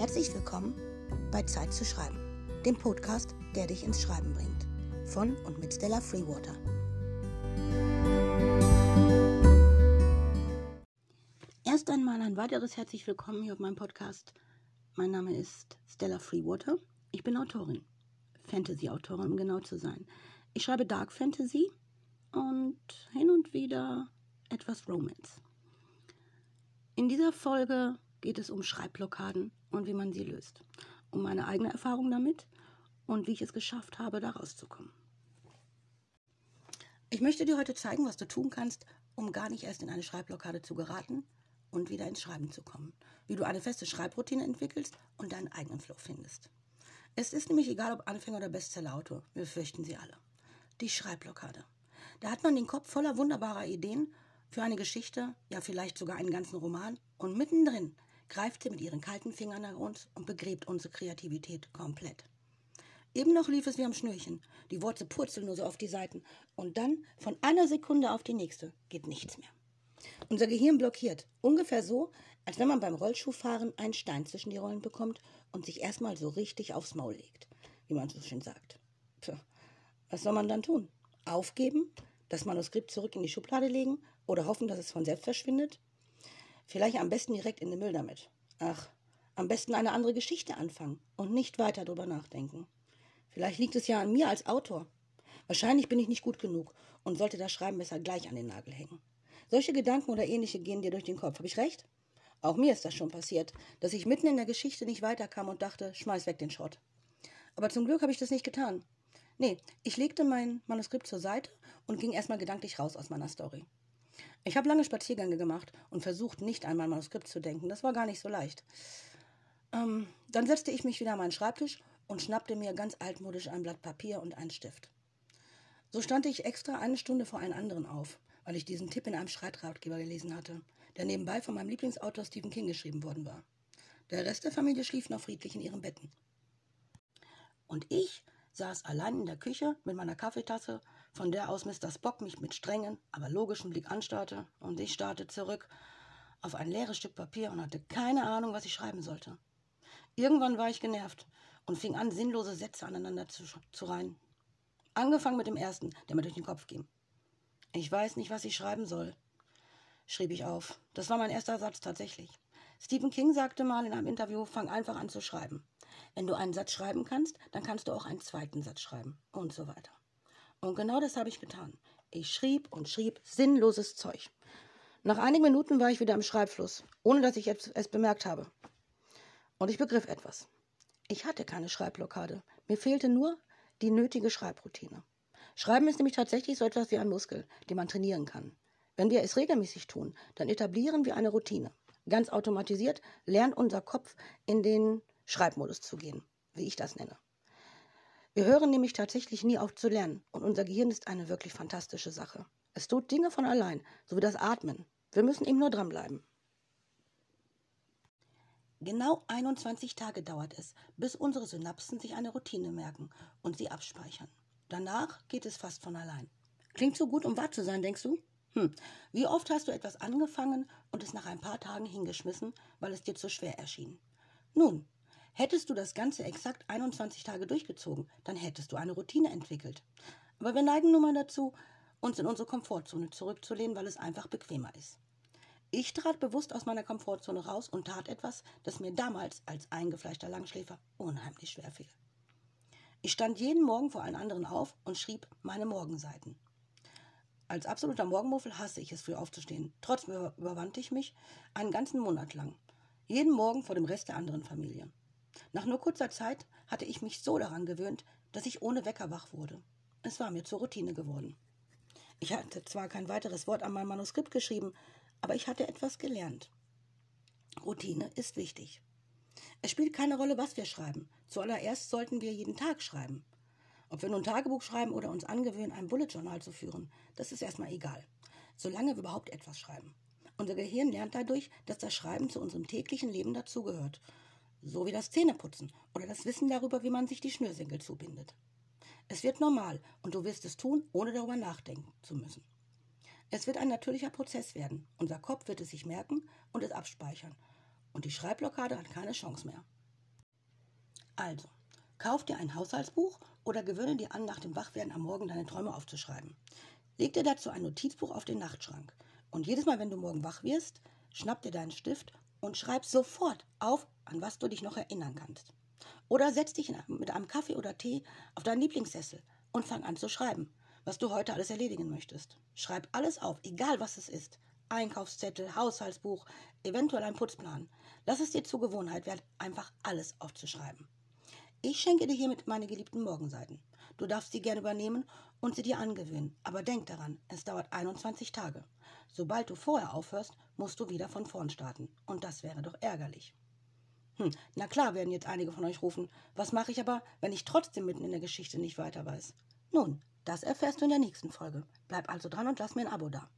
Herzlich willkommen bei Zeit zu schreiben, dem Podcast, der dich ins Schreiben bringt. Von und mit Stella Freewater. Erst einmal ein weiteres herzlich willkommen hier auf meinem Podcast. Mein Name ist Stella Freewater. Ich bin Autorin, Fantasy-Autorin, um genau zu sein. Ich schreibe Dark Fantasy und hin und wieder etwas Romance. In dieser Folge geht es um Schreibblockaden und wie man sie löst. Um meine eigene Erfahrung damit und wie ich es geschafft habe, da rauszukommen. Ich möchte dir heute zeigen, was du tun kannst, um gar nicht erst in eine Schreibblockade zu geraten und wieder ins Schreiben zu kommen. Wie du eine feste Schreibroutine entwickelst und deinen eigenen Flow findest. Es ist nämlich egal, ob Anfänger oder Bestsellerautor, wir fürchten sie alle. Die Schreibblockade. Da hat man den Kopf voller wunderbarer Ideen für eine Geschichte, ja vielleicht sogar einen ganzen Roman und mittendrin greift sie mit ihren kalten Fingern nach uns und begräbt unsere Kreativität komplett. Eben noch lief es wie am Schnürchen. Die Worte purzeln nur so auf die Seiten. Und dann, von einer Sekunde auf die nächste, geht nichts mehr. Unser Gehirn blockiert. Ungefähr so, als wenn man beim Rollschuhfahren einen Stein zwischen die Rollen bekommt und sich erstmal so richtig aufs Maul legt, wie man so schön sagt. Puh. Was soll man dann tun? Aufgeben? Das Manuskript zurück in die Schublade legen oder hoffen, dass es von selbst verschwindet? Vielleicht am besten direkt in den Müll damit. Ach, am besten eine andere Geschichte anfangen und nicht weiter drüber nachdenken. Vielleicht liegt es ja an mir als Autor. Wahrscheinlich bin ich nicht gut genug und sollte das Schreiben besser gleich an den Nagel hängen. Solche Gedanken oder ähnliche gehen dir durch den Kopf. Habe ich recht? Auch mir ist das schon passiert, dass ich mitten in der Geschichte nicht weiterkam und dachte, schmeiß weg den Schrott. Aber zum Glück habe ich das nicht getan. Nee, ich legte mein Manuskript zur Seite und ging erstmal gedanklich raus aus meiner Story. Ich habe lange Spaziergänge gemacht und versucht, nicht an mein Manuskript zu denken. Das war gar nicht so leicht. Ähm, dann setzte ich mich wieder an meinen Schreibtisch und schnappte mir ganz altmodisch ein Blatt Papier und einen Stift. So stand ich extra eine Stunde vor allen anderen auf, weil ich diesen Tipp in einem Schreitratgeber gelesen hatte, der nebenbei von meinem Lieblingsautor Stephen King geschrieben worden war. Der Rest der Familie schlief noch friedlich in ihren Betten. Und ich saß allein in der Küche mit meiner Kaffeetasse von der aus Mr. Spock mich mit strengen, aber logischen Blick anstarrte und ich starrte zurück auf ein leeres Stück Papier und hatte keine Ahnung, was ich schreiben sollte. Irgendwann war ich genervt und fing an, sinnlose Sätze aneinander zu, zu reihen. Angefangen mit dem ersten, der mir durch den Kopf ging. Ich weiß nicht, was ich schreiben soll, schrieb ich auf. Das war mein erster Satz tatsächlich. Stephen King sagte mal in einem Interview, fang einfach an zu schreiben. Wenn du einen Satz schreiben kannst, dann kannst du auch einen zweiten Satz schreiben und so weiter. Und genau das habe ich getan. Ich schrieb und schrieb sinnloses Zeug. Nach einigen Minuten war ich wieder im Schreibfluss, ohne dass ich es bemerkt habe. Und ich begriff etwas. Ich hatte keine Schreibblockade. Mir fehlte nur die nötige Schreibroutine. Schreiben ist nämlich tatsächlich so etwas wie ein Muskel, den man trainieren kann. Wenn wir es regelmäßig tun, dann etablieren wir eine Routine. Ganz automatisiert lernt unser Kopf in den Schreibmodus zu gehen, wie ich das nenne. Wir hören nämlich tatsächlich nie auf zu lernen und unser Gehirn ist eine wirklich fantastische Sache. Es tut Dinge von allein, so wie das Atmen. Wir müssen ihm nur dranbleiben. Genau 21 Tage dauert es, bis unsere Synapsen sich eine Routine merken und sie abspeichern. Danach geht es fast von allein. Klingt so gut, um wahr zu sein, denkst du? Hm, wie oft hast du etwas angefangen und es nach ein paar Tagen hingeschmissen, weil es dir zu schwer erschien? Nun, Hättest du das Ganze exakt 21 Tage durchgezogen, dann hättest du eine Routine entwickelt. Aber wir neigen nun mal dazu, uns in unsere Komfortzone zurückzulehnen, weil es einfach bequemer ist. Ich trat bewusst aus meiner Komfortzone raus und tat etwas, das mir damals als eingefleischter Langschläfer unheimlich schwer fiel. Ich stand jeden Morgen vor allen anderen auf und schrieb meine Morgenseiten. Als absoluter Morgenmuffel hasse ich es, früh aufzustehen. Trotzdem überwand ich mich einen ganzen Monat lang. Jeden Morgen vor dem Rest der anderen Familie. Nach nur kurzer Zeit hatte ich mich so daran gewöhnt, dass ich ohne Wecker wach wurde. Es war mir zur Routine geworden. Ich hatte zwar kein weiteres Wort an meinem Manuskript geschrieben, aber ich hatte etwas gelernt. Routine ist wichtig. Es spielt keine Rolle, was wir schreiben. Zuallererst sollten wir jeden Tag schreiben. Ob wir nun Tagebuch schreiben oder uns angewöhnen, ein Bullet Journal zu führen, das ist erstmal egal. Solange wir überhaupt etwas schreiben. Unser Gehirn lernt dadurch, dass das Schreiben zu unserem täglichen Leben dazugehört so wie das Zähneputzen oder das Wissen darüber, wie man sich die Schnürsenkel zubindet. Es wird normal und du wirst es tun, ohne darüber nachdenken zu müssen. Es wird ein natürlicher Prozess werden. Unser Kopf wird es sich merken und es abspeichern. Und die Schreibblockade hat keine Chance mehr. Also, kauf dir ein Haushaltsbuch oder gewöhne dir an, nach dem Wachwerden am Morgen deine Träume aufzuschreiben. Leg dir dazu ein Notizbuch auf den Nachtschrank. Und jedes Mal, wenn du morgen wach wirst, schnapp dir deinen Stift und schreib sofort auf, an was du dich noch erinnern kannst. Oder setz dich mit einem Kaffee oder Tee auf deinen Lieblingssessel und fang an zu schreiben, was du heute alles erledigen möchtest. Schreib alles auf, egal was es ist. Einkaufszettel, Haushaltsbuch, eventuell ein Putzplan. Lass es dir zur Gewohnheit werden, einfach alles aufzuschreiben. Ich schenke dir hiermit meine geliebten Morgenseiten. Du darfst sie gerne übernehmen und sie dir angewöhnen. Aber denk daran, es dauert 21 Tage. Sobald du vorher aufhörst, musst du wieder von vorn starten. Und das wäre doch ärgerlich. Hm, na klar werden jetzt einige von euch rufen, was mache ich aber, wenn ich trotzdem mitten in der Geschichte nicht weiter weiß? Nun, das erfährst du in der nächsten Folge. Bleib also dran und lass mir ein Abo da.